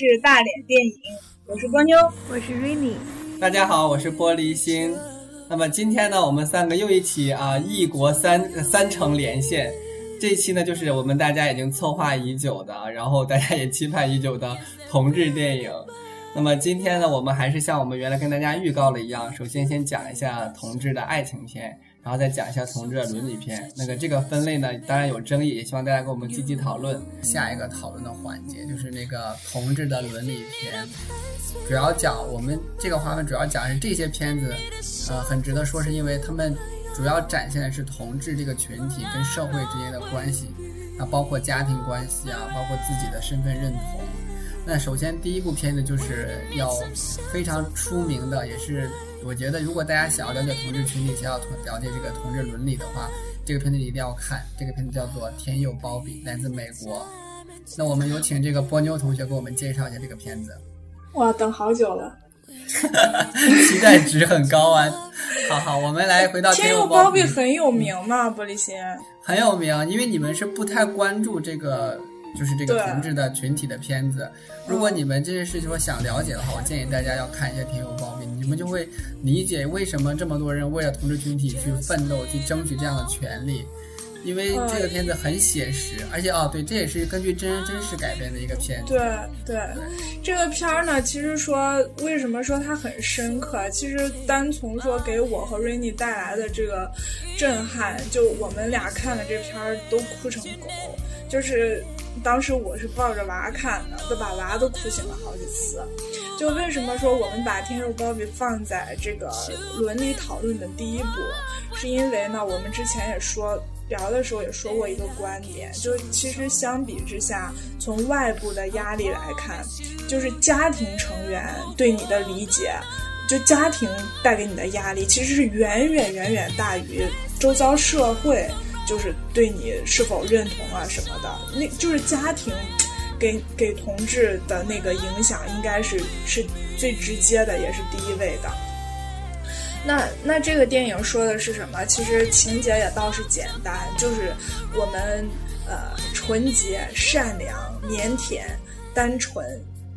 是大脸电影，我是波妞。我是 Rainy，大家好，我是玻璃心。那么今天呢，我们三个又一起啊，异国三三城连线。这一期呢，就是我们大家已经策划已久的，然后大家也期盼已久的同志电影。那么今天呢，我们还是像我们原来跟大家预告了一样，首先先讲一下同志的爱情片，然后再讲一下同志的伦理片。那个这个分类呢，当然有争议，也希望大家跟我们积极讨论。下一个讨论的环节就是那个同志的伦理片，主要讲我们这个划分主要讲是这些片子，呃，很值得说，是因为他们主要展现的是同志这个群体跟社会之间的关系，啊，包括家庭关系啊，包括自己的身份认同。那首先第一部片子就是要非常出名的，也是我觉得如果大家想要了解同志群体，想要同了解这个同志伦理的话，这个片子一定要看。这个片子叫做《天佑包比》，来自美国。那我们有请这个波妞同学给我们介绍一下这个片子。哇，等好久了。期待值很高啊！好好，我们来回到天佑佑包包庇很有名嘛，玻璃心。很有名，因为你们是不太关注这个，就是这个同志的群体的片子。如果你们这是说想了解的话，我建议大家要看一下《天佑包庇》，你们就会理解为什么这么多人为了同志群体去奋斗、去争取这样的权利。因为这个片子很写实，而且哦，对，这也是根据真人真事改编的一个片子。对对，这个片儿呢，其实说为什么说它很深刻？其实单从说给我和瑞妮带来的这个震撼，就我们俩看了这片儿都哭成狗。就是当时我是抱着娃看的，都把娃都哭醒了好几次。就为什么说我们把《天佑包比》放在这个伦理讨论的第一步，是因为呢，我们之前也说。聊的时候也说过一个观点，就其实相比之下，从外部的压力来看，就是家庭成员对你的理解，就家庭带给你的压力，其实是远远远远大于周遭社会，就是对你是否认同啊什么的，那就是家庭给给同志的那个影响，应该是是最直接的，也是第一位的。那那这个电影说的是什么？其实情节也倒是简单，就是我们呃纯洁、善良、腼腆、单纯、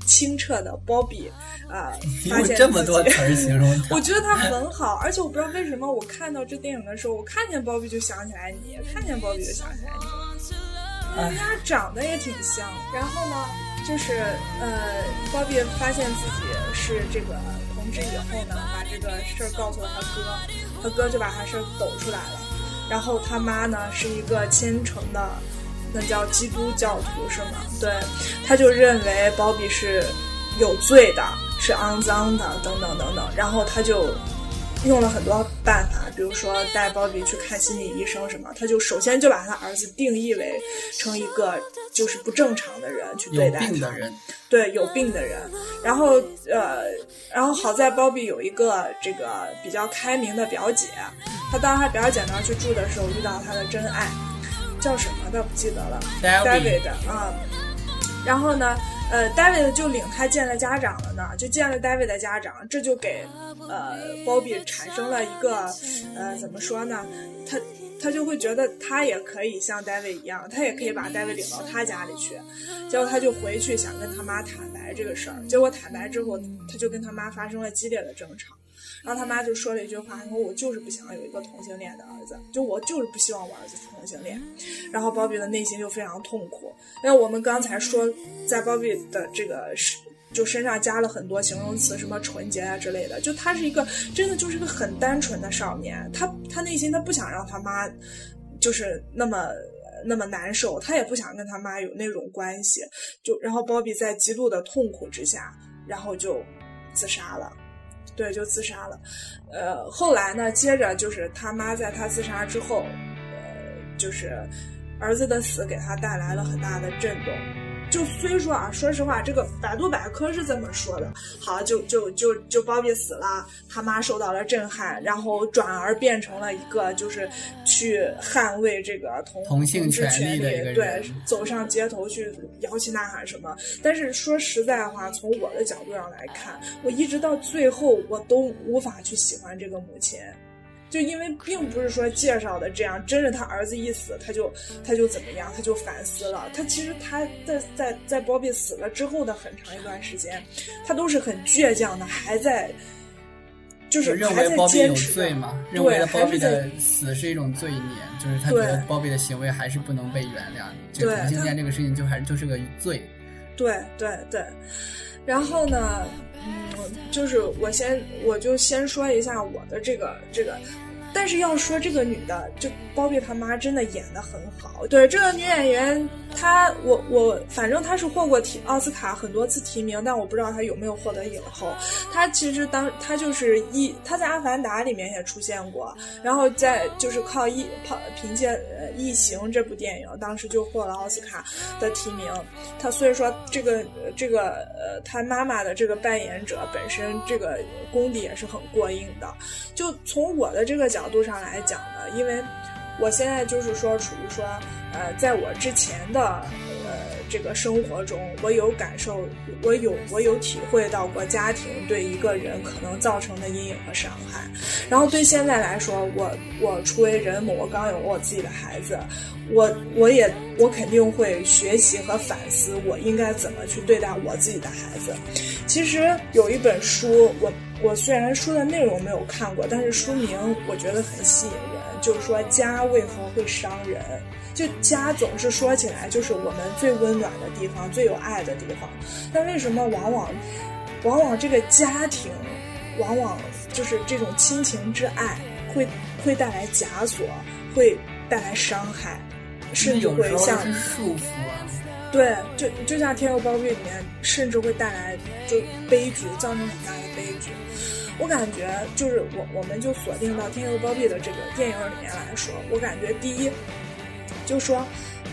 清澈的包比啊、发用现这么多词形容它，我觉得他很好，而且我不知道为什么，我看到这电影的时候，我看见包比就想起来你，看见包比就想起来你，哎人家长得也挺像。然后呢，就是呃，包比发现自己是这个同志以后呢，把这个事儿告诉了他哥，他哥就把他事儿抖出来了。然后他妈呢是一个虔诚的，那叫基督教徒是吗？对，他就认为包庇是有罪的，是肮脏的，等等等等。然后他就用了很多办法，比如说带包比去看心理医生什么，他就首先就把他儿子定义为成一个就是不正常的人去对待他，病的人，对有病的人。然后呃，然后好在包比有一个这个比较开明的表姐，他到他表姐那儿去住的时候遇到他的真爱，叫什么的不记得了 David，David 啊。然后呢，呃，David 就领他见了家长了呢，就见了 David 的家长，这就给呃 Bobby 产生了一个呃怎么说呢？他他就会觉得他也可以像 David 一样，他也可以把 David 领到他家里去。结果他就回去想跟他妈坦白这个事儿，结果坦白之后，他就跟他妈发生了激烈的争吵。然后他妈就说了一句话，说我就是不想有一个同性恋的儿子，就我就是不希望我儿子是同性恋。然后鲍比的内心就非常痛苦。因为我们刚才说，在鲍比的这个是就身上加了很多形容词，什么纯洁啊之类的，就他是一个真的就是个很单纯的少年，他他内心他不想让他妈就是那么。那么难受，他也不想跟他妈有那种关系，就然后鲍比在极度的痛苦之下，然后就自杀了。对，就自杀了。呃，后来呢，接着就是他妈在他自杀之后，呃，就是儿子的死给他带来了很大的震动，就虽说啊，说实话，这个百度百科是这么说的。好，就就就就包庇死了，他妈受到了震撼，然后转而变成了一个就是去捍卫这个同同性权利的一个对，走上街头去摇旗呐喊什么。但是说实在话，从我的角度上来看，我一直到最后我都无法去喜欢这个母亲。就因为并不是说介绍的这样，真是他儿子一死，他就他就怎么样，他就反思了。他其实他在在在鲍比死了之后的很长一段时间，他都是很倔强的，还在就是认为鲍比有罪嘛，认为鲍比的死是一种罪孽，就是他觉得鲍比的行为还是不能被原谅，就同性恋这个事情就还就是个罪。对对对，然后呢？嗯，就是我先，我就先说一下我的这个这个。但是要说这个女的，就包庇他妈真的演的很好。对这个女演员，她我我反正她是获过提奥斯卡很多次提名，但我不知道她有没有获得影后。她其实当她就是一，她在《阿凡达》里面也出现过，然后在就是靠一靠凭借《呃异形》这部电影，当时就获了奥斯卡的提名。她所以说这个这个呃，她妈妈的这个扮演者本身这个功底也是很过硬的。就从我的这个角。角度上来讲呢，因为我现在就是说，处于说，呃，在我之前的呃这个生活中，我有感受，我有我有体会到过家庭对一个人可能造成的阴影和伤害。然后对现在来说，我我初为人母，我刚有了我自己的孩子，我我也我肯定会学习和反思，我应该怎么去对待我自己的孩子。其实有一本书，我。我虽然书的内容没有看过，但是书名我觉得很吸引人，就是说家为何会伤人？就家总是说起来就是我们最温暖的地方，最有爱的地方。但为什么往往，往往这个家庭，往往就是这种亲情之爱，会会带来枷锁，会带来伤害，甚至会像束缚啊。对，就就像《天佑包庇》里面，甚至会带来就悲剧，造成很大的悲剧。我感觉就是我，我们就锁定到《天佑包庇》的这个电影里面来说，我感觉第一，就说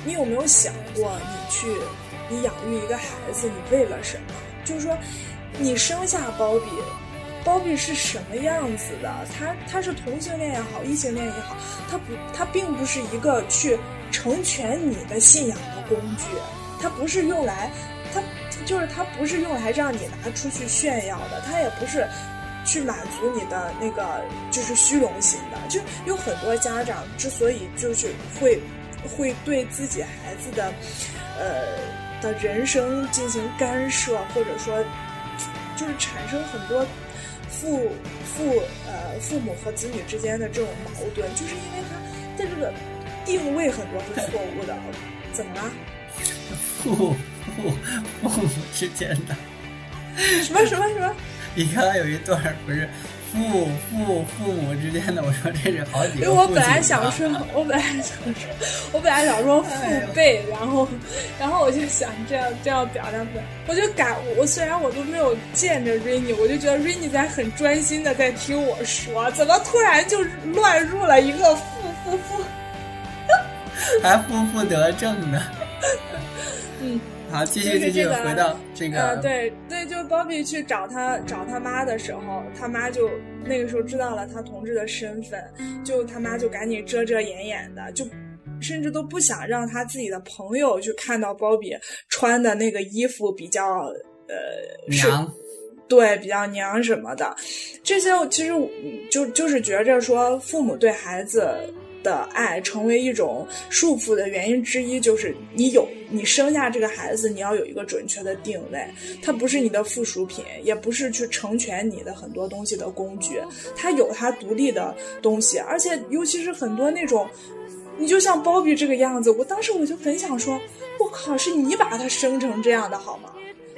你有没有想过，你去你养育一个孩子，你为了什么？就是说，你生下包庇，包庇是什么样子的？他他是同性恋也好，异性恋也好，他不，他并不是一个去成全你的信仰的工具。它不是用来，就是它不是用来让你拿出去炫耀的，它也不是去满足你的那个就是虚荣心的。就有很多家长之所以就是会会对自己孩子的呃的人生进行干涉，或者说就是产生很多父父呃父母和子女之间的这种矛盾，就是因为他在这个定位很多是错误的。怎么了？父 父父母之间的什么什么什么？你刚刚有一段不是父父父母之间的？我说这是好几个。因为我本来想说，我本来想说，我本来想说父辈，然后然后我就想这样这样表达出来。我就感我虽然我都没有见着 Rainy，我就觉得 Rainy 在很专心的在听我说，怎么突然就乱入了一个父父父，还负负得正呢？嗯，好，继续继续回到这个。呃，对对，就 Bobby 去找他找他妈的时候，他妈就那个时候知道了他同志的身份，就他妈就赶紧遮遮掩掩的，就甚至都不想让他自己的朋友去看到 Bobby 穿的那个衣服比较呃娘，对，比较娘什么的。这些其实就就是觉着说父母对孩子。的爱成为一种束缚的原因之一，就是你有你生下这个孩子，你要有一个准确的定位，他不是你的附属品，也不是去成全你的很多东西的工具，他有他独立的东西，而且尤其是很多那种，你就像包比这个样子，我当时我就很想说，我靠，是你把他生成这样的好吗？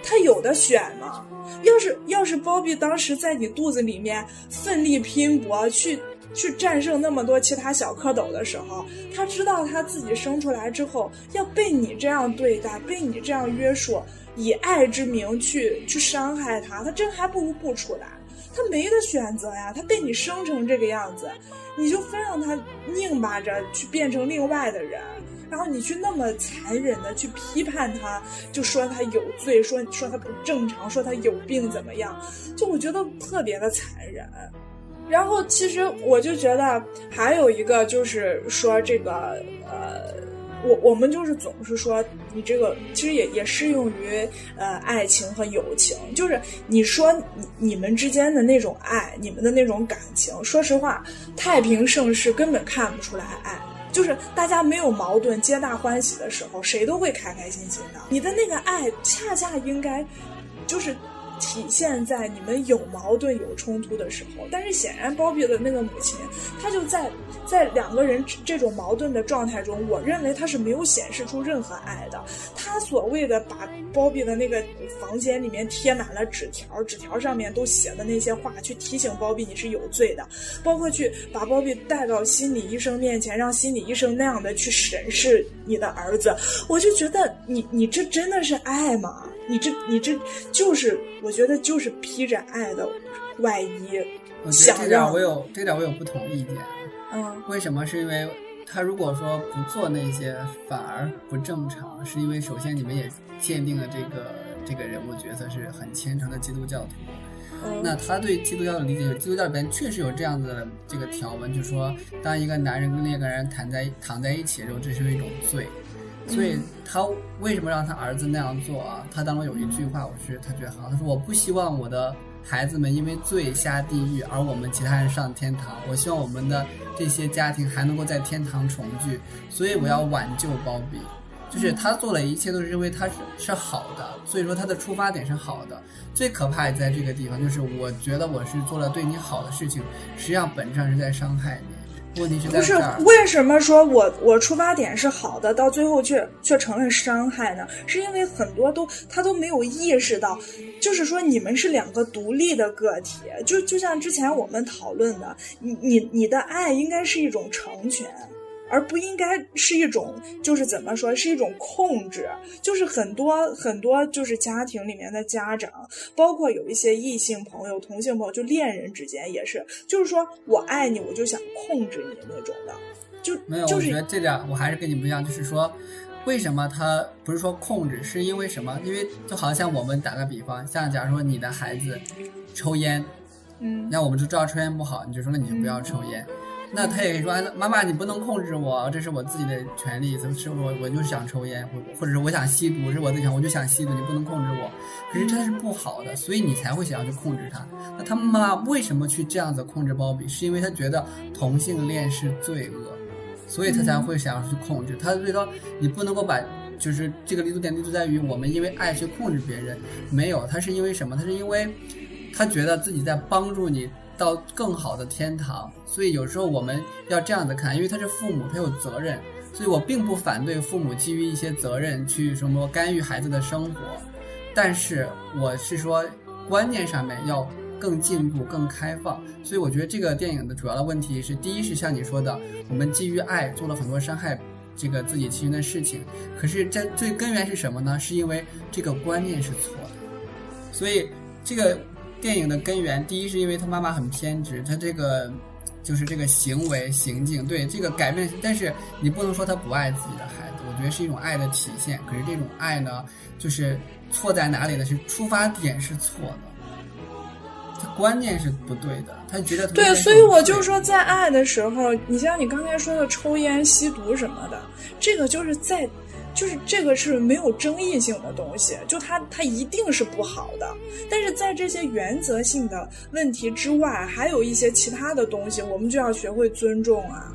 他有的选吗？要是要是包庇当时在你肚子里面奋力拼搏去。去战胜那么多其他小蝌蚪的时候，他知道他自己生出来之后要被你这样对待，被你这样约束，以爱之名去去伤害他，他真还不如不出来。他没得选择呀，他被你生成这个样子，你就非让他拧巴着去变成另外的人，然后你去那么残忍的去批判他，就说他有罪，说说他不正常，说他有病怎么样？就我觉得特别的残忍。然后其实我就觉得还有一个就是说这个呃。我我们就是总是说，你这个其实也也适用于呃爱情和友情，就是你说你你们之间的那种爱，你们的那种感情，说实话，太平盛世根本看不出来爱，就是大家没有矛盾，皆大欢喜的时候，谁都会开开心心的。你的那个爱，恰恰应该就是。体现在你们有矛盾、有冲突的时候，但是显然包庇的那个母亲，她就在在两个人这种矛盾的状态中，我认为她是没有显示出任何爱的。她所谓的把包庇的那个房间里面贴满了纸条，纸条上面都写的那些话，去提醒包庇你是有罪的，包括去把包庇带到心理医生面前，让心理医生那样的去审视你的儿子，我就觉得你你这真的是爱吗？你这你这就是我觉得就是披着爱的外衣，这点我有这点我有不同意见。嗯，为什么？是因为他如果说不做那些，反而不正常，是因为首先你们也鉴定了这个这个人物角色是很虔诚的基督教徒。那他对基督教的理解，基督教里边确实有这样子的这个条文，就是说，当一个男人跟另一个人躺在躺在一起的时候，这是一种罪。所以他为什么让他儿子那样做啊？他当中有一句话，我是他觉得好，他说我不希望我的孩子们因为罪下地狱，而我们其他人上天堂。我希望我们的这些家庭还能够在天堂重聚，所以我要挽救包比。就是他做的一切都是因为他是是好的，所以说他的出发点是好的。最可怕也在这个地方，就是我觉得我是做了对你好的事情，实际上本质上是在伤害你。问题是不是为什么说我我出发点是好的，到最后却却成了伤害呢？是因为很多都他都没有意识到，就是说你们是两个独立的个体，就就像之前我们讨论的，你你你的爱应该是一种成全。而不应该是一种，就是怎么说，是一种控制。就是很多很多，就是家庭里面的家长，包括有一些异性朋友、同性朋友，就恋人之间也是，就是说我爱你，我就想控制你那种的。就没有，我觉得这点我还是跟你不一样，就是说，为什么他不是说控制，是因为什么？因为就好像我们打个比方，像假如说你的孩子抽烟，嗯，那我们就知道抽烟不好，你就说那你就不要抽烟。那他也说，妈妈，你不能控制我，这是我自己的权利。怎么是我，我就是想抽烟，或或者是我想吸毒，是我自己想，我就想吸毒，你不能控制我。可是这是不好的，所以你才会想要去控制他。那他妈妈为什么去这样子控制包比？是因为他觉得同性恋是罪恶，所以他才会想要去控制。他觉得你不能够把，就是这个立足点立足在于我们因为爱去控制别人，没有，他是因为什么？他是因为他觉得自己在帮助你。到更好的天堂，所以有时候我们要这样子看，因为他是父母，他有责任，所以我并不反对父母基于一些责任去什么干预孩子的生活，但是我是说观念上面要更进步、更开放。所以我觉得这个电影的主要的问题是，第一是像你说的，我们基于爱做了很多伤害这个自己亲人的事情，可是这最根源是什么呢？是因为这个观念是错的，所以这个。电影的根源，第一是因为他妈妈很偏执，他这个就是这个行为行径，对这个改变，但是你不能说他不爱自己的孩子，我觉得是一种爱的体现。可是这种爱呢，就是错在哪里呢？是出发点是错的，他观念是不对的，他觉得对，所以我就说，在爱的时候，你像你刚才说的抽烟、吸毒什么的，这个就是在。就是这个是没有争议性的东西，就它它一定是不好的。但是在这些原则性的问题之外，还有一些其他的东西，我们就要学会尊重啊。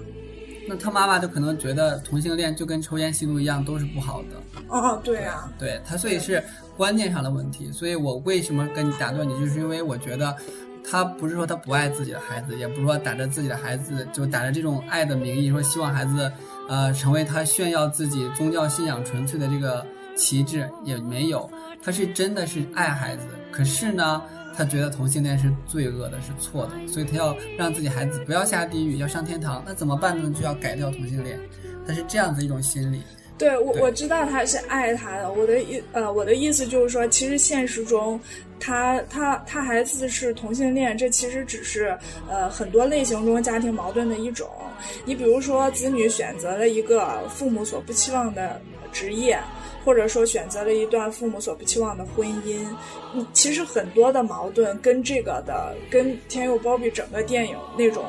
那他妈妈就可能觉得同性恋就跟抽烟吸毒一样都是不好的。哦，对啊，对他，所以是观念上的问题。所以我为什么跟你打断你，就是因为我觉得他不是说他不爱自己的孩子，也不是说打着自己的孩子就打着这种爱的名义说希望孩子。呃，成为他炫耀自己宗教信仰纯粹的这个旗帜也没有，他是真的是爱孩子，可是呢，他觉得同性恋是罪恶的，是错的，所以他要让自己孩子不要下地狱，要上天堂，那怎么办呢？就要改掉同性恋，他是这样子一种心理，对我我知道他是爱他的。我的意呃，我的意思就是说，其实现实中，他他他孩子是同性恋，这其实只是呃很多类型中家庭矛盾的一种。你比如说，子女选择了一个父母所不期望的职业。或者说选择了一段父母所不期望的婚姻，嗯，其实很多的矛盾跟这个的，跟《天佑包庇》整个电影那种，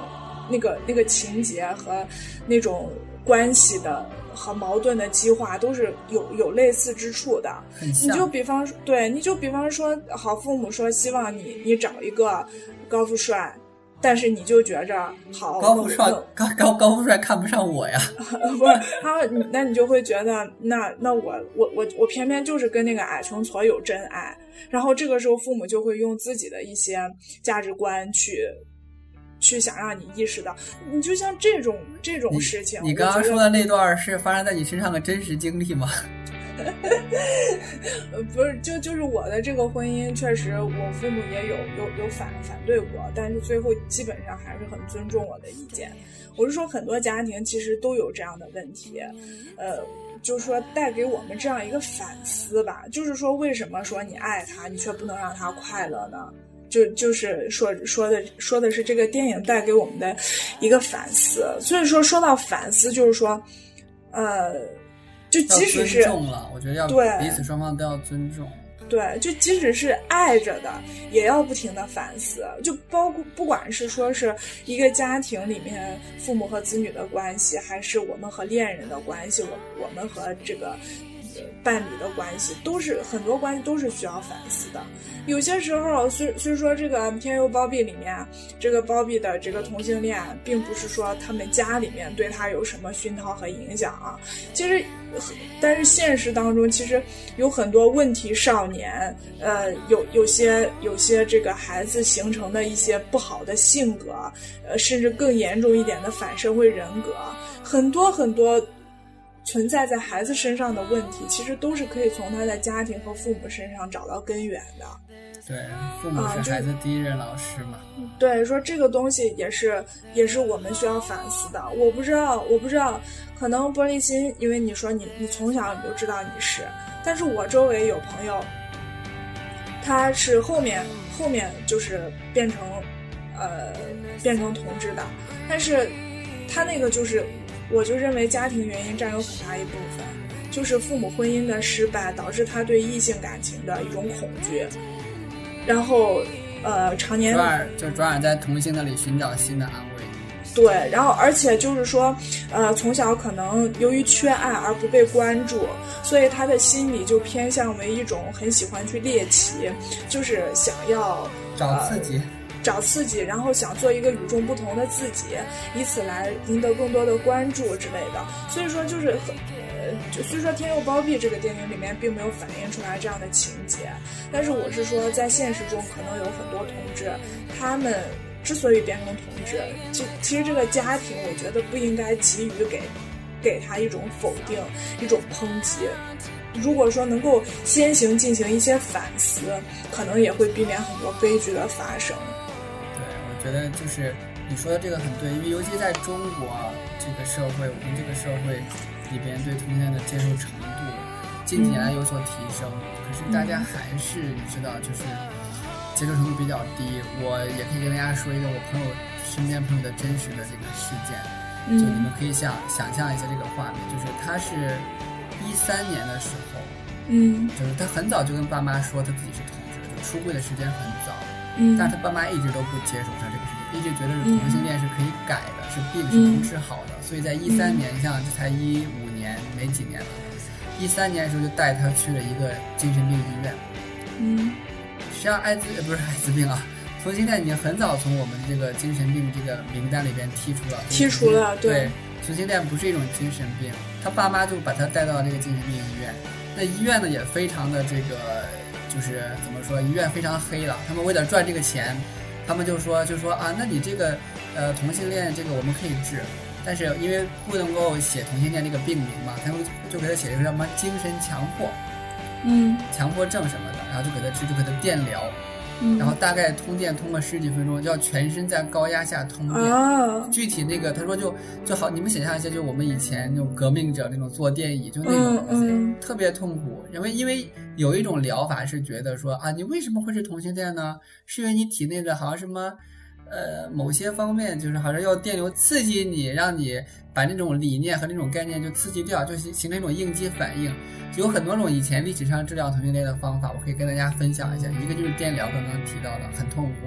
那个那个情节和那种关系的和矛盾的激化都是有有类似之处的。你就比方说，对，你就比方说，好父母说希望你你找一个高富帅。但是你就觉着好高富帅高高高富帅看不上我呀，不是他，那你就会觉得那那我我我我偏偏就是跟那个矮穷矬有真爱，然后这个时候父母就会用自己的一些价值观去去想让你意识到，你就像这种这种事情，你刚刚说的那段是发生在你身上的真实经历吗？呃，不是，就就是我的这个婚姻，确实我父母也有有有反反对过，但是最后基本上还是很尊重我的意见。我是说，很多家庭其实都有这样的问题，呃，就是说带给我们这样一个反思吧，就是说为什么说你爱他，你却不能让他快乐呢？就就是说说的说的是这个电影带给我们的一个反思。所以说说到反思，就是说，呃。就即使是尊重了，我觉得要对彼此双方都要尊重。对，就即使是爱着的，也要不停的反思。就包括不管是说是一个家庭里面父母和子女的关系，还是我们和恋人的关系，我我们和这个伴侣的关系，都是很多关系都是需要反思的。有些时候，虽虽说这个《天佑包庇》里面，这个包庇的这个同性恋，并不是说他们家里面对他有什么熏陶和影响啊。其实，但是现实当中，其实有很多问题少年，呃，有有些有些这个孩子形成的一些不好的性格，呃，甚至更严重一点的反社会人格，很多很多。存在在孩子身上的问题，其实都是可以从他的家庭和父母身上找到根源的。对，父母是孩子第一任老师嘛。对，说这个东西也是也是我们需要反思的。我不知道，我不知道，可能玻璃心，因为你说你你从小你就知道你是，但是我周围有朋友，他是后面后面就是变成呃变成同志的，但是他那个就是。我就认为家庭原因占有很大一部分，就是父母婚姻的失败导致他对异性感情的一种恐惧，然后，呃，常年就转而在同性那里寻找新的安慰。对，然后而且就是说，呃，从小可能由于缺爱而不被关注，所以他的心理就偏向为一种很喜欢去猎奇，就是想要找刺激。找刺激，然后想做一个与众不同的自己，以此来赢得更多的关注之类的。所以说，就是呃，就虽说《天佑包庇》这个电影里面并没有反映出来这样的情节，但是我是说，在现实中可能有很多同志，他们之所以变成同志，其其实这个家庭，我觉得不应该急于给给他一种否定，一种抨击。如果说能够先行进行一些反思，可能也会避免很多悲剧的发生。觉得就是你说的这个很对，因为尤其在中国这个社会，我们这个社会里边对同性恋的接受程度近几年来有所提升，可是大家还是你知道，就是接受程度比较低。我也可以跟大家说一个我朋友身边朋友的真实的这个事件，就你们可以想想象一下这个画面，就是他是一三年的时候，嗯，就是他很早就跟爸妈说他自己是同志，就出柜的时间很早。但是他爸妈一直都不接受他这个事情，一直觉得是同性恋是可以改的，是病是能治好的。所以在一三年，像这才一五年没几年了，一三年的时候就带他去了一个精神病医院。嗯，实际上艾滋不是艾滋病啊，同性恋已经很早从我们这个精神病这个名单里边剔除了。剔除了，对，同性恋不是一种精神病。他爸妈就把他带到这个精神病医院，那医院呢也非常的这个。就是怎么说，医院非常黑了。他们为了赚这个钱，他们就说，就说啊，那你这个，呃，同性恋这个我们可以治，但是因为不能够写同性恋这个病名嘛，他们就给他写一个什么精神强迫，嗯，强迫症什么的，然后就给他治，就给他电疗，嗯然后大概通电通个十几分钟，要全身在高压下通电。哦，具体那个他说就就好，你们想象一下，就我们以前那种革命者那种坐电椅，就那种嗯东西，嗯特别痛苦。因为因为有一种疗法是觉得说啊，你为什么会是同性恋呢？是因为你体内的好像什么。呃，某些方面就是好像要电流刺激你，让你把那种理念和那种概念就刺激掉，就形形成一种应激反应。有很多种以前历史上治疗同性恋的方法，我可以跟大家分享一下。一个就是电疗，刚刚提到的，很痛苦；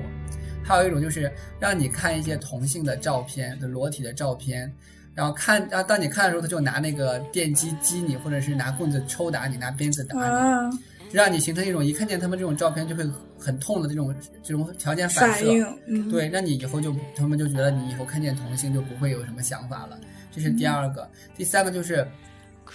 还有一种就是让你看一些同性的照片的裸体的照片，然后看，然后当你看的时候，他就拿那个电击击你，或者是拿棍子抽打你，拿鞭子打你。啊，让你形成一种一看见他们这种照片就会很痛的这种这种条件反射，反，嗯，对，让你以后就他们就觉得你以后看见同性就不会有什么想法了，这是第二个。第三个就是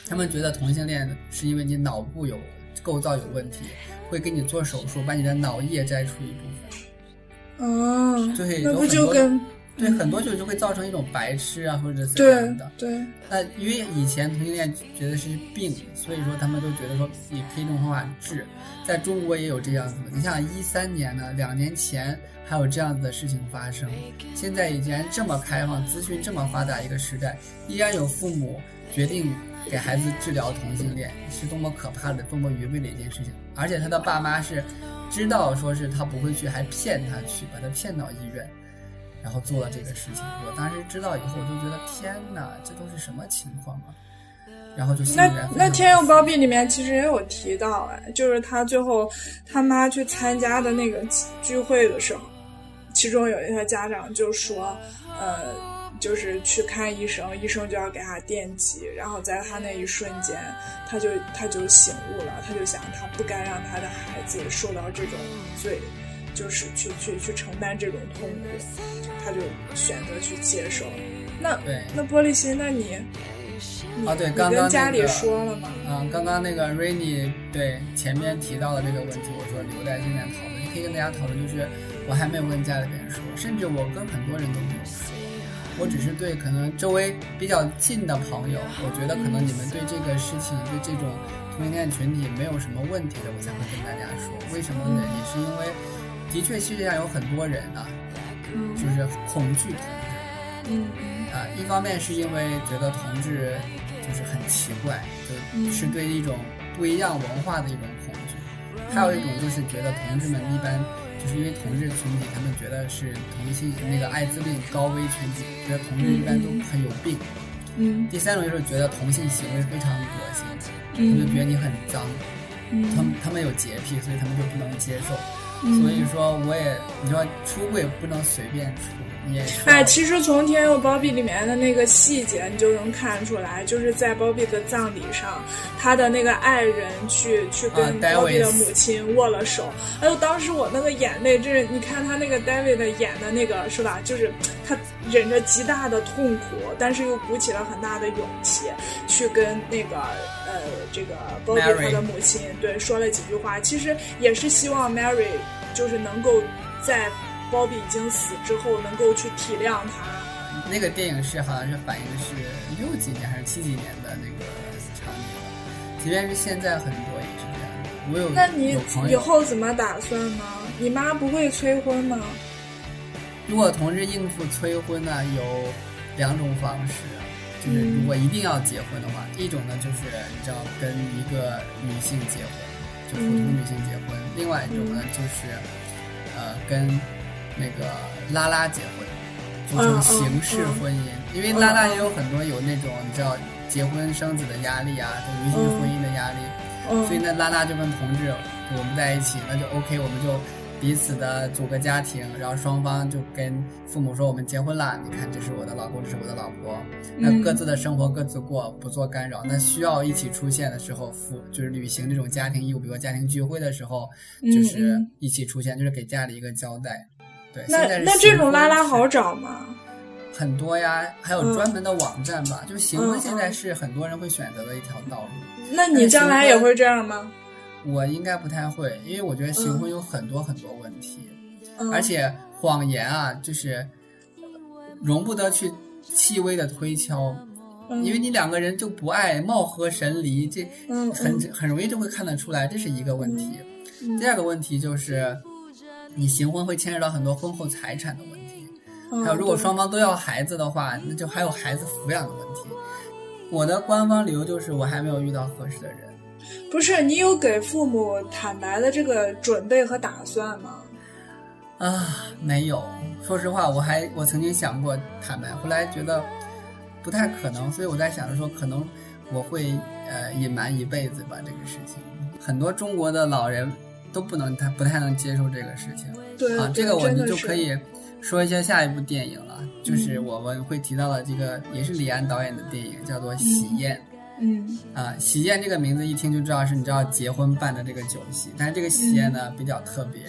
他们觉得同性恋是因为你脑部有构造有问题，会给你做手术把你的脑叶摘出一部分。哦，对那不就跟对，很多就就会造成一种白痴啊，或者怎对样的。对，那因为以前同性恋觉得是病，所以说他们都觉得说也可以用方法治。在中国也有这样子的，你像一三年呢，两年前还有这样子的事情发生。现在已经这么开放、资讯这么发达一个时代，依然有父母决定给孩子治疗同性恋，是多么可怕的、多么愚昧的一件事情。而且他的爸妈是知道说是他不会去，还骗他去，把他骗到医院。然后做了这个事情，我当时知道以后，我就觉得天哪，这都是什么情况啊？然后就那那《天佑包庇》里面其实也有提到，哎，就是他最后他妈去参加的那个聚会的时候，其中有一个家长就说，呃，就是去看医生，医生就要给他电击，然后在他那一瞬间，他就他就醒悟了，他就想他不该让他的孩子受到这种罪，就是去去去承担这种痛苦，他就选择去接受。那对那玻璃心，那你你啊对你刚刚跟家里那个说了吗？啊，刚刚那个 Rainy 对前面提到的这个问题，我说留在现在讨论，你可以跟大家讨论，就是我还没有跟家里边说，甚至我跟很多人都没有说，我只是对可能周围比较近的朋友，我觉得可能你们对这个事情，对这种同性恋群体没有什么问题的，我才会跟大家说。为什么呢？也是因为，的确世界上有很多人啊，就是恐惧同志。啊，一方面是因为觉得同志就是很奇怪，就是对一种不一样文化的一种恐惧；还有一种就是觉得同志们一般就是因为同志群体，他们觉得是同性那个艾滋病高危群体，觉得同志一般都很有病。嗯第三种就是觉得同性行为非常恶心，他们就觉得你很脏，他们他们有洁癖，所以他们就不能接受。所以说，我也你说出柜不能随便出，哎，其实从《天佑包庇》里面的那个细节，你就能看出来，就是在包庇的葬礼上，他的那个爱人去去跟啊包庇的母亲握了手。哎呦，当时我那个眼泪，就是你看他那个 David 演的那个是吧？就是他忍着极大的痛苦，但是又鼓起了很大的勇气，去跟那个呃这个包庇他的母亲对说了几句话。其实也是希望 Mary 就是能够在包比已经死之后，能够去体谅他。那个电影是好像是反映的是六几年还是七几年的那个场景吧，即便是现在很多也是这样的。我有那你以后怎么打算呢？你妈不会催婚吗？如果同志应付催婚呢，有两种方式，就是嗯如果一定要结婚的话，一种呢就是你知道跟一个女性结婚，就普通女性结婚；另外一种呢就是呃跟那个拉拉结婚，组成嗯嗯形式嗯婚姻。因为拉拉也有很多有那种你知道结婚生子的压力啊，就尤其是婚姻的压力。嗯，所以呢，拉拉就跟同志我们在一起，那就 OK，我们就彼此的组个家庭，然后双方就跟父母说我们结婚了，你看这是我的老公，这是我的老婆，那嗯各自的生活各自过，不做干扰。那需要一起出现的时候，父就是履行这种家庭义务，比如说家庭聚会的时候，嗯就是嗯一起出现，就是给家里一个交代。对，那那这种拉拉好找吗？很多呀，还有嗯专门的网站吧，就是行婚嗯现在嗯是很多人会选择的一条道路。那你将来也会这样吗？我应该不太会，因为我觉得行婚有很多很多问题，嗯、而且谎言啊，就是容不得去细微的推敲，嗯因为你两个人就不爱，貌合神离，这嗯很很容易就会看得出来，这是一个问题。嗯第二个问题就是，你行婚会牵扯到很多婚后财产的问题，嗯还有如果双方都要孩子的话，那就还有孩子抚养的问题。我的官方理由就是我还没有遇到合适的人。不是你有给父母坦白的这个准备和打算吗？啊，没有。说实话，我还我曾经想过坦白，后来觉得不太可能，所以我在想着说，可能我会呃隐瞒一辈子吧这个事情。很多中国的老人都不能太不太能接受这个事情啊，对。啊这个我们就可以说一下下一部电影了，就是我们会提到的这个也是李安导演的电影，叫做《喜宴》。嗯。啊，喜宴这个名字一听就知道是你知道结婚办的这个酒席，但是这个喜宴呢、比较特别，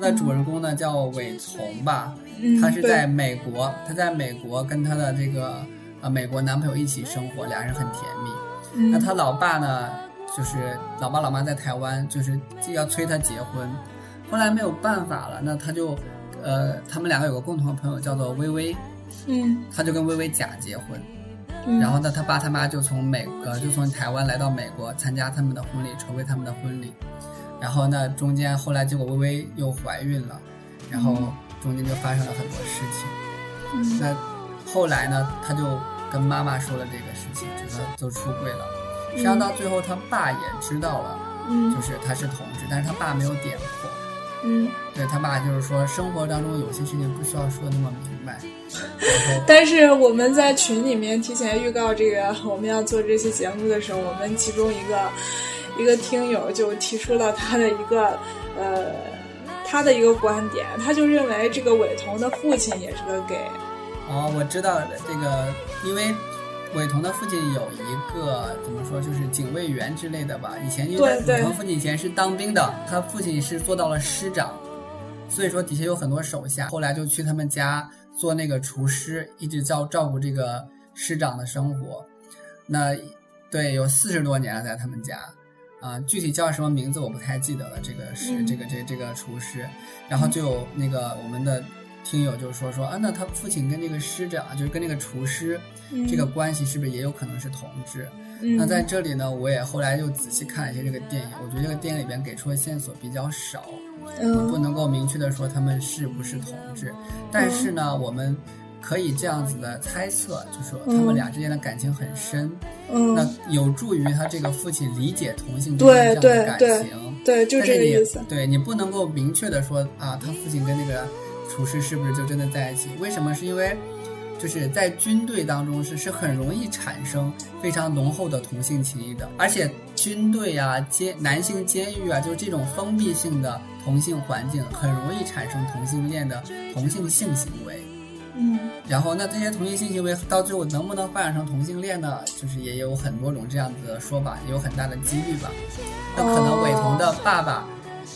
它的主人公呢叫韦彤吧，嗯，对她是在美国，他在美国跟他的这个呃美国男朋友一起生活，俩人很甜蜜。嗯。那他老爸呢，就是老爸老妈在台湾，就是要催他结婚，后来没有办法了，那他就呃他们两个有个共同的朋友叫做薇薇，嗯他就跟薇薇假结婚。嗯，然后呢，他爸他妈就从美呃就从台湾来到美国参加他们的婚礼，筹备他们的婚礼。然后呢，中间后来结果薇薇又怀孕了，然后中间就发生了很多事情。嗯那后来呢，他就跟妈妈说了这个事情，就说就出柜了。实际上到最后，他爸也知道了，嗯就是他是同志，但是他爸没有点破。嗯，对他爸就是说，生活当中有些事情不需要说那么明白。但是我们在群里面提前预告这个我们要做这期节目的时候，我们其中一个一个听友就提出了他的一个呃他的一个观点，他就认为这个伟彤的父亲也是个 gay。哦，我知道这个，因为伟彤的父亲有一个怎么说，就是警卫员之类的吧。以前因为伟彤父亲以前是当兵的，他父亲是做到了师长，所以说底下有很多手下。后来就去他们家做那个厨师，一直照照顾这个师长的生活。那对，有四十多年了，在他们家。啊、具体叫什么名字我不太记得了。这个是、嗯这个这这个厨师，然后就有那个我们的听友就说说啊，那他父亲跟这个师长，就是跟那个厨师，嗯这个关系是不是也有可能是同志？嗯那在这里呢，我也后来又仔细看了一下这个电影，我觉得这个电影里边给出的线索比较少，你不嗯能够明确的说他们是不是同志，但是呢，我们可以这样子的猜测，就说他们俩之间的感情很深，那嗯有助于他这个父亲理解同性之对间这样的感对对情。对，就是这个意思。对你不能够明确的说啊，他父亲跟那个厨师是不是就真的在一起？为什么？是因为就是在军队当中是是很容易产生非常浓厚的同性情谊的，而且军队啊、监男性监狱啊，就是这种封闭性的同性环境，很容易产生同性恋的同性性行为。嗯然后，那这些同性性行为到最后能不能发展成同性恋呢？就是也有很多种这样子的说法，也有很大的几率吧。那可能伟彤的爸爸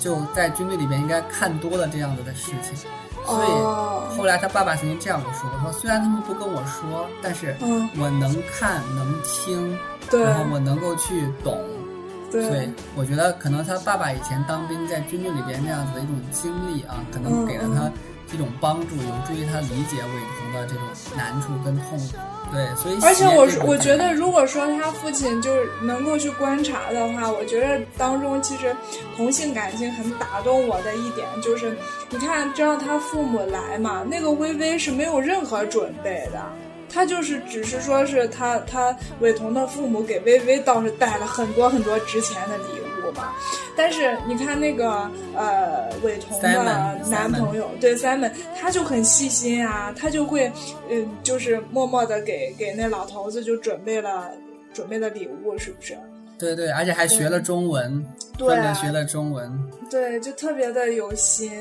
就在军队里边应该看多了这样子的事情，所以哦。后来他爸爸曾经这样说：“说虽然他们不跟我说，但是嗯。我能看能听，然后我能够去懂。”所以对我觉得可能他爸爸以前当兵在军队里边那样子的一种经历啊，可能嗯给了他一种帮助，有助于他理解伟鹏的这种难处跟痛苦。对，所以而且我我觉得，如果说他父亲就是能够去观察的话，我觉得当中其实同性感情很打动我的一点就是，你看，知道他父母来嘛，那个微微是没有任何准备的。他就是只是说是他他伟彤的父母给微微倒是带了很多很多值钱的礼物嘛，但是你看那个呃伟彤的 Simon，男朋友对 Simon，他就很细心啊，他就会嗯就是默默的给给那老头子就准备了准备了礼物，是不是？对对，而且还学了中文，对专门学了中文。对，就特别的有心。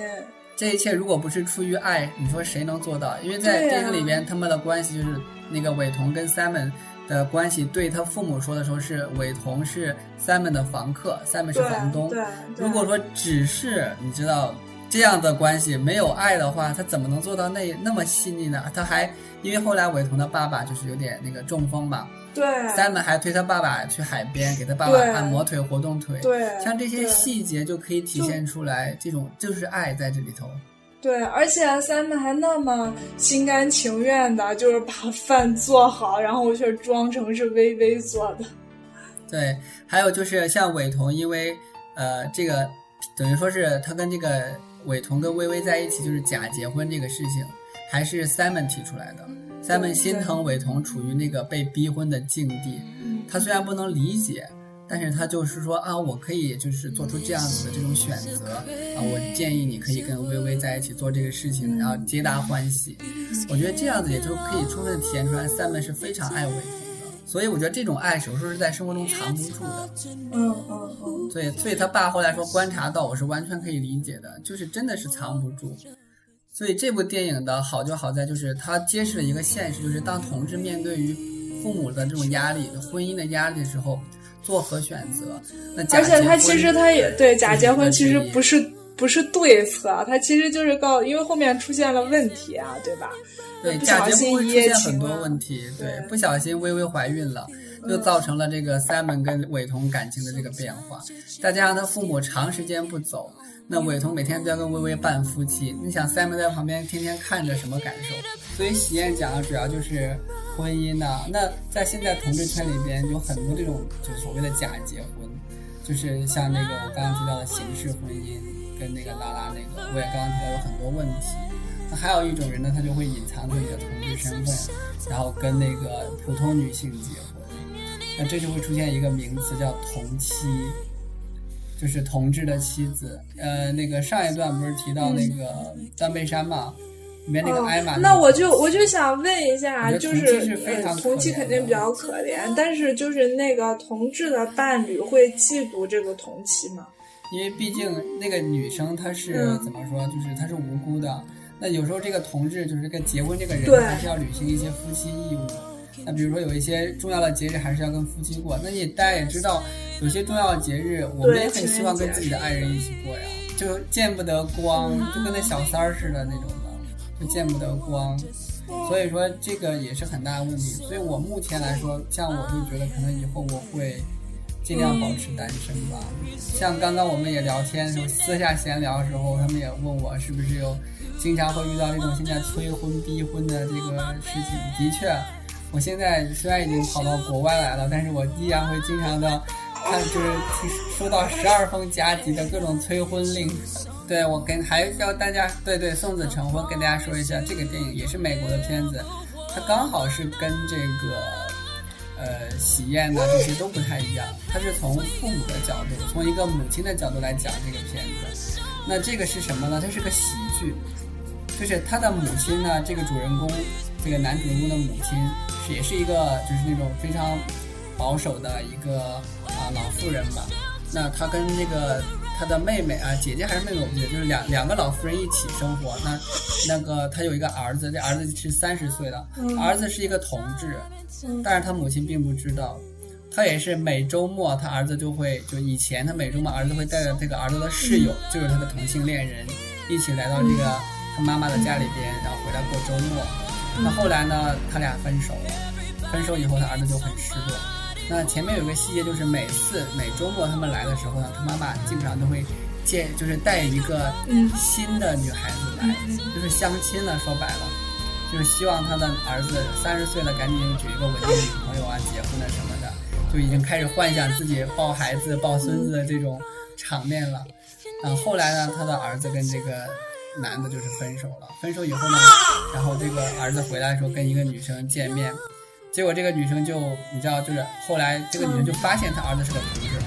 这一切如果不是出于爱，你说谁能做到？因为在电影里边，他们的关系就是那个伟彤跟 Simon 的关系，对他父母说的时候是伟彤是 Simon 的房客，Simon 是房东。对，对如果说只是你知道这样的关系没有爱的话，他怎么能做到那那么细腻呢？他还因为后来伟彤的爸爸就是有点那个中风嘛对，Simon 还推他爸爸去海边给他爸爸按摩腿、活动腿。对，像这些细节就可以体现出来，这种就是爱在这里头。对，而且 Simon 还那么心甘情愿的，就是把饭做好，然后却装成是微微做的。对，还有就是像伟彤，因为呃，这个等于说是他跟这个伟彤跟微微在一起就是假结婚这个事情，还是 Simon 提出来的。Simon 心疼伟彤处于那个被逼婚的境地，他虽然不能理解。但是他就是说啊，我可以就是做出这样子的这种选择啊，我建议你可以跟微微在一起做这个事情，然后皆大欢喜。我觉得这样子也就可以充分体现出来三妹是非常爱伟彤的，所以我觉得这种爱有时候是在生活中藏不住的。嗯嗯嗯。所以，所以他爸后来说观察到，我是完全可以理解的，就是真的是藏不住。所以这部电影的好就好在就是它揭示了一个现实，就是当同志面对于父母的这种压力、婚姻的压力的时候。做何选择？那而且他其实他也对假结婚其实不是不是对策，他其实就是告，因为后面出现了问题啊，对吧？对，假结婚出现很多问题，对，不小心微微怀孕了，就造成了这个 Simon 跟伟彤感情的这个变化，再加上他父母长时间不走。那伟彤每天都要跟微微扮夫妻，你想 Simon 在旁边天天看着什么感受？所以喜宴讲的主要就是婚姻呐。那在现在同志圈里边有很多这种就所谓的假结婚，就是像那个我刚刚提到的形式婚姻，跟那个拉拉那个，我也刚刚提到有很多问题。那还有一种人呢，他就会隐藏自己的同志身份，然后跟那个普通女性结婚，那这就会出现一个名词叫同妻。就是同志的妻子，呃，那个上一段不是提到那个断背山嘛，里面那个艾玛。那我就我就想问一下，就是同妻肯定比较可怜，但是就是那个同志的伴侣会嫉妒这个同妻吗？因为毕竟那个女生她是怎么说，就是她是无辜的。那有时候这个同志就是跟结婚这个人，还是要履行一些夫妻义务。那比如说有一些重要的节日还是要跟夫妻过。那你大家也知道，有些重要的节日，我们也很希望跟自己的爱人一起过呀，就见不得光，就跟那小三儿似的那种见不得光。所以说这个也是很大的问题。所以我目前来说，像我就觉得可能以后我会尽量保持单身吧。像刚刚我们也聊天，就私下闲聊的时候，他们也问我是不是有经常会遇到这种现在催婚逼婚的这个事情。的确。我现在虽然已经跑到国外来了，但是我依然会经常的看，就是收到十二封加急的各种催婚令。对我跟还要大家对对送子成婚，跟大家说一下，这个电影也是美国的片子，它刚好是跟这个呃喜宴呢这些都不太一样，它是从父母的角度，从一个母亲的角度来讲这个片子。那这个是什么呢？它是个喜剧，就是他的母亲呢，这个主人公，这个男主人公的母亲。也是一个就是那种非常保守的一个啊老妇人吧。那她跟那个她的妹妹啊姐姐还是妹妹我不记得，就是两两个老妇人一起生活。那那个他有一个儿子，这儿子是三十岁的，儿子是一个同志，但是他母亲并不知道。他也是每周末他儿子就会就以前他每周末儿子会带着这个儿子的室友，就是他的同性恋人，一起来到这个他妈妈的家里边，然后回来过周末。那后来呢？他俩分手了。分手以后，他儿子就很失落。那前面有个细节，就是每次每周末他们来的时候呢，他妈妈基本上都会见，就是带一个新的女孩子来，就是相亲了。说白了，就是希望他的儿子三十岁了，赶紧娶一个稳定女朋友啊，结婚了什么的，就已经开始幻想自己抱孩子、抱孙子的这种场面了。嗯，后来呢，他的儿子跟这个。男的就是分手了，分手以后呢，然后这个儿子回来的时候跟一个女生见面，结果这个女生就你知道，就是后来这个女生就发现她儿子是个同志了，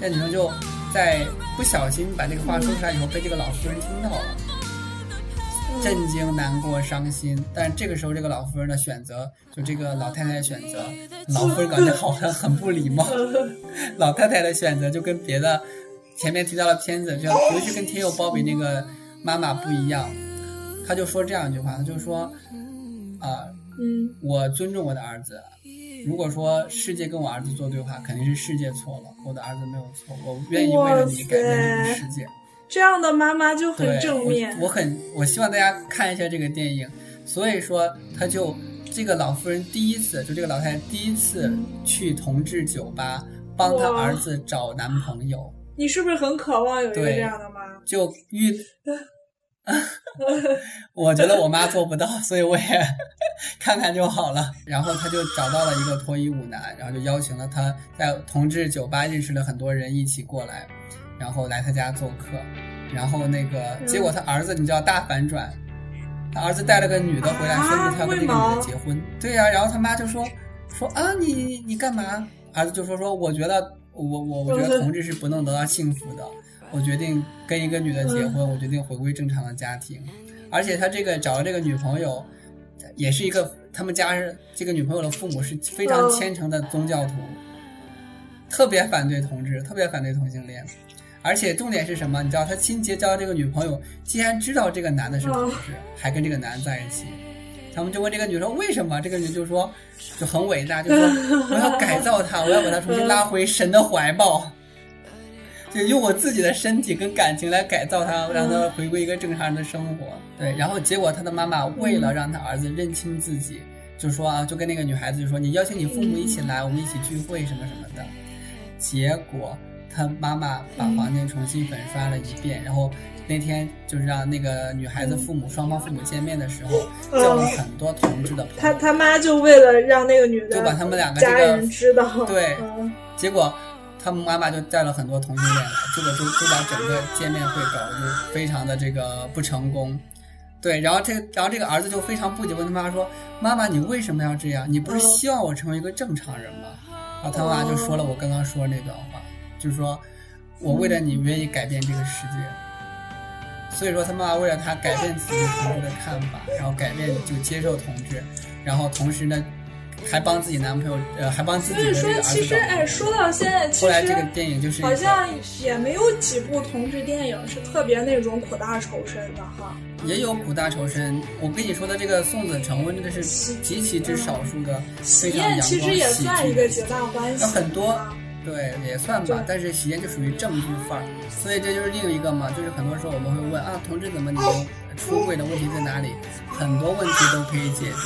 这女生就在不小心把这个话说出来以后，被这个老夫人听到了，震惊、难过、伤心。但是这个时候，这个老夫人的选择，就这个老太太的选择，老夫人感觉好像很不礼貌。老太太的选择就跟别的前面提到的片子，就尤其跟天佑包比那个。妈妈不一样，她就说这样一句话，她就说，啊，嗯，我尊重我的儿子。如果说世界跟我儿子做对话，肯定是世界错了，我的儿子没有错。我愿意为了你改变这个世界。这样的妈妈就很正面。我很，我希望大家看一下这个电影。所以说，他就这个老妇人第一次，就这个老太太第一次去同志酒吧帮她儿子找男朋友。你是不是很渴望有一个这样的妈？就遇。我觉得我妈做不到，所以我也看看就好了。然后他就找到了一个脱衣舞男，然后就邀请了他在同志酒吧认识了很多人一起过来，然后来他家做客。然后那个结果他儿子你知道大反转，他儿子带了个女的回来，宣布他要跟那个女的结婚。对呀、然后他妈就说说啊你你干嘛？儿子就说说我觉得我我我觉得同志是不能得到幸福的，我决定跟一个女的结婚，我决定回归正常的家庭。而且他这个找了这个女朋友，也是一个他们家是这个女朋友的父母是非常虔诚的宗教徒，特别反对同志，特别反对同性恋。而且重点是什么？你知道他亲结交的这个女朋友，既然知道这个男的是同志，还跟这个男的在一起。他们就问这个女生为什么？这个女就说就很伟大，就说 我要改造他，我要把他重新拉回神的怀抱。就用我自己的身体跟感情来改造他，让他回归一个正常人的生活。对，然后结果他的妈妈为了让他儿子认清自己，就说啊，就跟那个女孩子就说，你邀请你父母一起来，我们一起聚会什么什么的。结果他妈妈把房间重新粉刷了一遍，然后那天就是让那个女孩子父母双方父母见面的时候，叫了很多同志的朋友。他他妈就为了让那个女的就把他们两个这个家人知道，对嗯结果他们妈妈就带了很多同性恋来，结果就就把整个见面会搞得就非常的这个不成功。对，然后这然后这个儿子就非常不解，问他妈妈说：“妈妈，你为什么要这样？你不是希望我成为一个正常人吗？”然后他妈妈就说了我刚刚说那段话，就是说我为了你愿意改变这个世界。所以说他妈妈为了他改变自己对同志的看法，然后改变就接受同志，然后同时呢还帮自己男朋友呃还帮自己所以说其实哎，说到现在，其实后来这个电影就是好像也没有几部同志电影是特别那种苦大仇深的哈。也有苦大仇深。我跟你说的这个宋子成婚，真的是极其之少数的喜非常阳光宴其实也喜算剧一个皆大欢喜有很多啊对，也算吧，但是喜宴就属于正剧范儿，所以这就是另一个嘛，就是很多时候我们会问啊，同志怎么你们出轨的问题在哪里？很多问题都可以解决，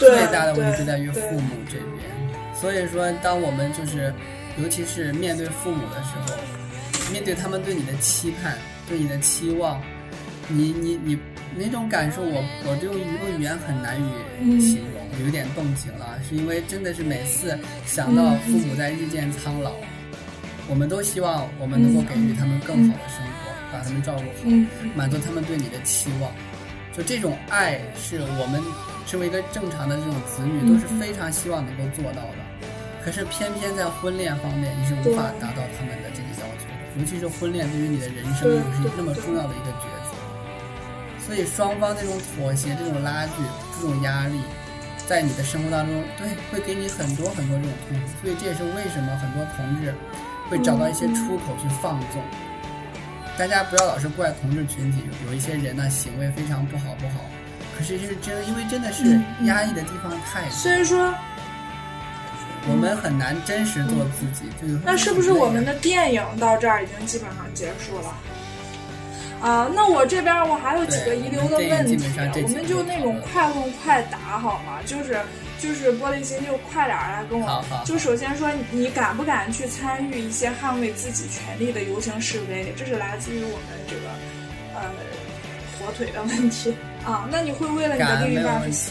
最大的问题就在于父母这边。所以说，当我们就是，尤其是面对父母的时候，面对他们对你的期盼、对你的期望，你你你那种感受我，我就用用语言很难以形容，有点动情了，是因为真的是每次想到父母在日渐苍老，我们都希望我们能够给予他们更好的生活，把他们照顾好，嗯满足他们对你的期望。就这种爱，是我们身为一个正常的这种子女，都是非常希望能够做到的。可是偏偏在婚恋方面，你是无法达到他们的这个要求的，尤其是婚恋对于你的人生又是那么重要的一个抉择。所以双方这种妥协、这种拉锯、这种压力，在你的生活当中，对，会给你很多很多这种痛苦。所以这也是为什么很多同志会找到一些出口去放纵。大家不要老是怪同志群体，有一些人呢行为非常不好不好，可是是真因为真的是压抑的地方太多，所以说，我们很难真实做自己。就是那是不是我们的电影到这儿已经基本上结束了？啊，那我这边我还有几个遗留的问题，我们就那种快问快答好吗？就是就是玻璃心就快点儿来跟我，就首先说你敢不敢去参与一些捍卫自己权利的游行示威？这是来自于我们这个呃火腿的问题啊。那你会为了你的另一半去死？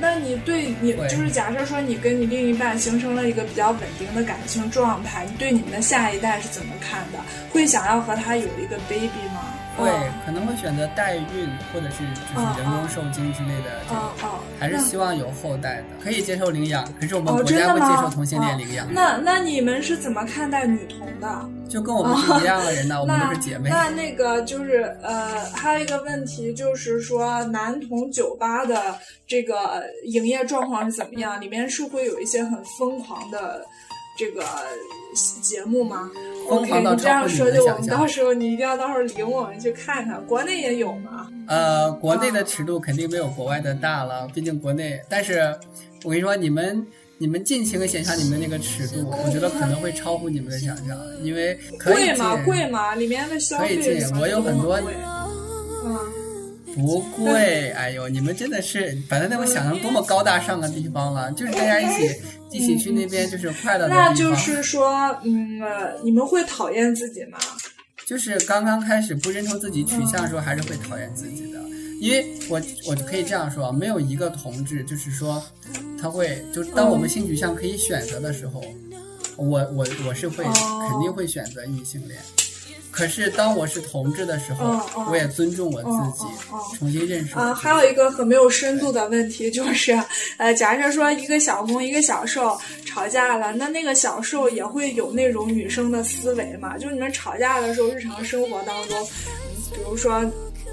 那你对你就是假设说你跟你另一半形成了一个比较稳定的感情状态，你对你们的下一代是怎么看的？会想要和他有一个 baby 吗？会嗯可能会选择代孕或者是就是人工受精之类的这哦种，哦，还是希望有后代的，可以接受领养，可是我们哦，国家会真的吗？接受同性恋领养，那那你们是怎么看待女同的？就跟我们是一样的人呢，我们都是姐妹。那那个就是呃，还有一个问题就是说，男同酒吧的这个营业状况是怎么样？里面是会有一些很疯狂的这个节目吗？OK，你这样说，就我们到时候你一定要到时候领我们去看看，国内也有吗？呃，国内的尺度肯定没有国外的大了，毕竟国内。但是我跟你说，你们你们尽情的想象你们那个尺度，我觉得可能会超乎你们的想象，因为可以贵吗？贵吗？里面的消可以进费我有很多嗯。不贵。哎呦，你们真的是把它那我想象多么高大上的地方了，就是大家一起一起去那边就是快乐的地方。那就是说，嗯，呃你们会讨厌自己吗？就是刚刚开始不认同自己取向的时候，还是会讨厌自己的。因为我我就可以这样说，没有一个同志，就是说，他会就是当我们性取向可以选择的时候，我我我是会哦肯定会选择异性恋。可是当我是同志的时候，嗯嗯我也尊重我自己，重新认识我啊。还有一个很没有深度的问题就是，呃，假设说一个小公一个小受吵架了，那那个小受也会有那种女生的思维嘛？就是你们吵架的时候，日常生活当中，嗯比如说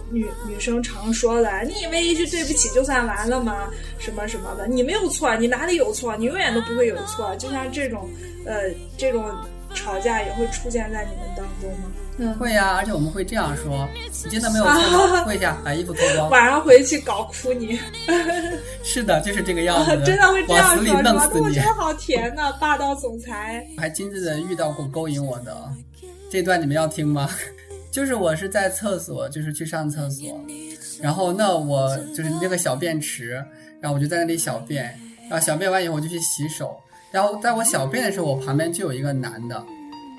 女女生常说的，你以为一句对不起就算完了吗？什么什么的，你没有错，你哪里有错？你永远都不会有错。就像这种，呃，这种吵架也会出现在你们当中吗？嗯，会呀、而且我们会这样说：“你真的没有 错吗？跪下，把衣服脱光。晚上回去搞哭你。”是的，就是这个样子，真的会这样往死里说是吧？弄死你我觉。得好甜呐，霸道总裁。我还亲自的遇到过勾引我的，这段你们要听吗？就是我是在厕所，就是去上厕所，然后那我就是那个小便池，然后我就在那里小便，然后小便完以后我就去洗手，然后在我小便的时候，我旁边就有一个男的，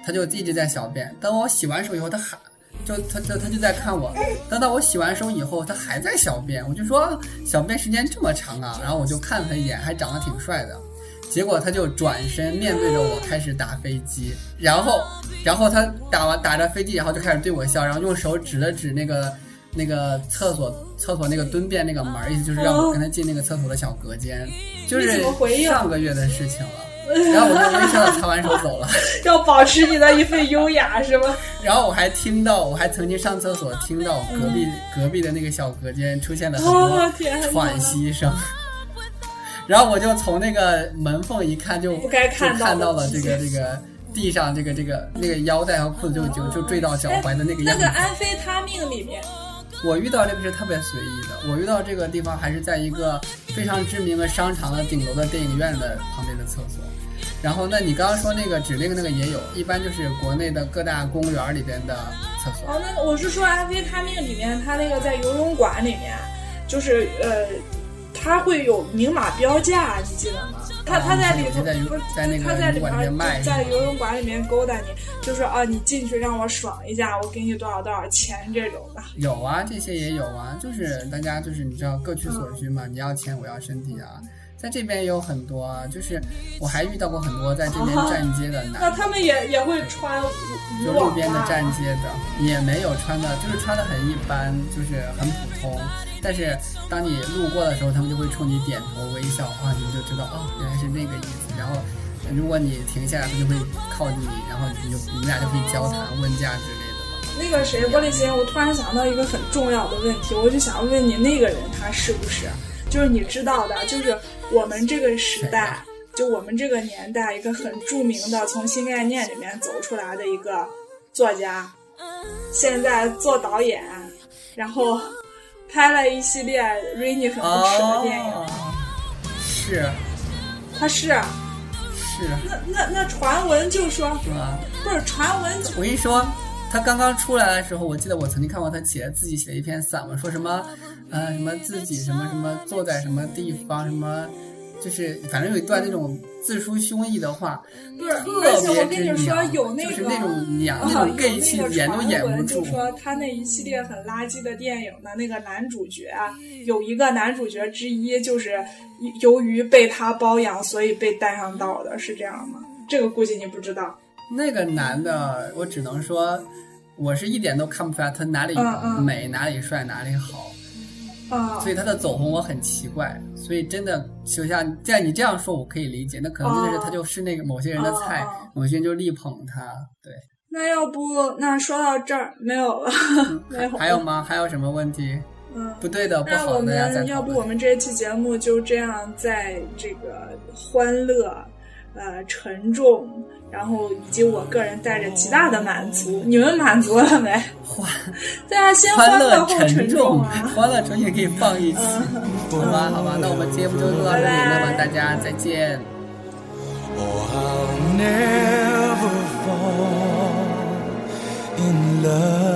他就一直在小便。等我洗完手以后，他还就他他他就在看我。等到我洗完手以后，他还在小便，我就说小便时间这么长啊，然后我就看了他一眼，还长得挺帅的。结果他就转身面对着我开始打飞机，然后，然后他打完打着飞机，然后就开始对我笑，然后用手指了指那个那个厕所厕所那个蹲便那个门儿，意思就是让我跟他进那个厕所的小隔间，就是上个月的事情了。然后我就微笑的擦完手走了，要保持你的一份优雅是吗？然后我还听到，我还曾经上厕所听到隔壁、隔壁的那个小隔间出现了很哦多喘息声。然后我就从那个门缝一看就，不该看到看到了这个这个地上这个这个那个腰带和裤子就就就坠到脚踝的那个样子。那个安非他命里面，我遇到这个是特别随意的，我遇到这个地方还是在一个非常知名的商场的顶楼的电影院的旁边的厕所。然后，那你刚刚说那个指令那个也有，一般就是国内的各大公园里边的厕所。哦，那我是说安非他命里面，它那个在游泳馆里面，就是呃，它会有明码标价，你记得吗？他他在里头在在那个他在里游泳馆里面面卖在游泳馆里面勾搭你，就说啊，你进去让我爽一下，我给你多少多少钱这种的。有啊，这些也有啊，就是大家就是你知道各取所需嘛，你要钱我要身体啊，在这边也有很多啊，就是我还遇到过很多在这边站街的男的，那他们也也会穿就路边的站街的也没有穿的，就是穿的很一般，就是很普通。但是当你路过的时候，他们就会冲你点头微笑啊，你就知道哦，原来是那个意思。然后如果你停下来，他就会靠近你，然后你就你们俩就可以交谈问价之类的。那个谁，玻璃心，我突然想到一个很重要的问题，我就想问你，那个人他是不是，就是你知道的，就是我们这个时代，就我们这个年代，一个很著名的从新概念里面走出来的一个作家，现在做导演，然后拍了一系列 Rainy 很不耻的电影，哦，是。他是，是。那那那传闻就说？不是传闻就我跟你说，他刚刚出来的时候，我记得我曾经看过他写自己写的一篇散文，说什么，呃，什么自己什么什么坐在什么地方，什么，就是反正有一段那种自抒胸臆的话，不是，特而且我别之跟你说，娘，有那个就是那种娘，啊，那种 gay 气演都演不住就。说他那一系列很垃圾的电影的那个男主角啊，有一个男主角之一就是由于被他包养，所以被带上道的，是这样吗？这个估计你不知道。那个男的，我只能说，我是一点都看不出来他哪里嗯嗯美、哪里帅、哪里好。啊、所以他的走红我很奇怪，所以真的就像既然你这样说，我可以理解，那可能真的是他就是那个某些人的菜，某些人就力捧他，对。那要不那说到这儿没有了，没有了。还有吗？还有什么问题？嗯。不对的，不好的呀，再们要不我们这一期节目就这样，在这个欢乐、呃沉重，然后以及我个人带着极大的满足，你们满足了没？欢对啊，先欢乐乐后沉重，啊！欢乐重也可以放一起，好吧？好吧，那我们节目就录到这里，那么大家再见。Oh, I'll never fall in love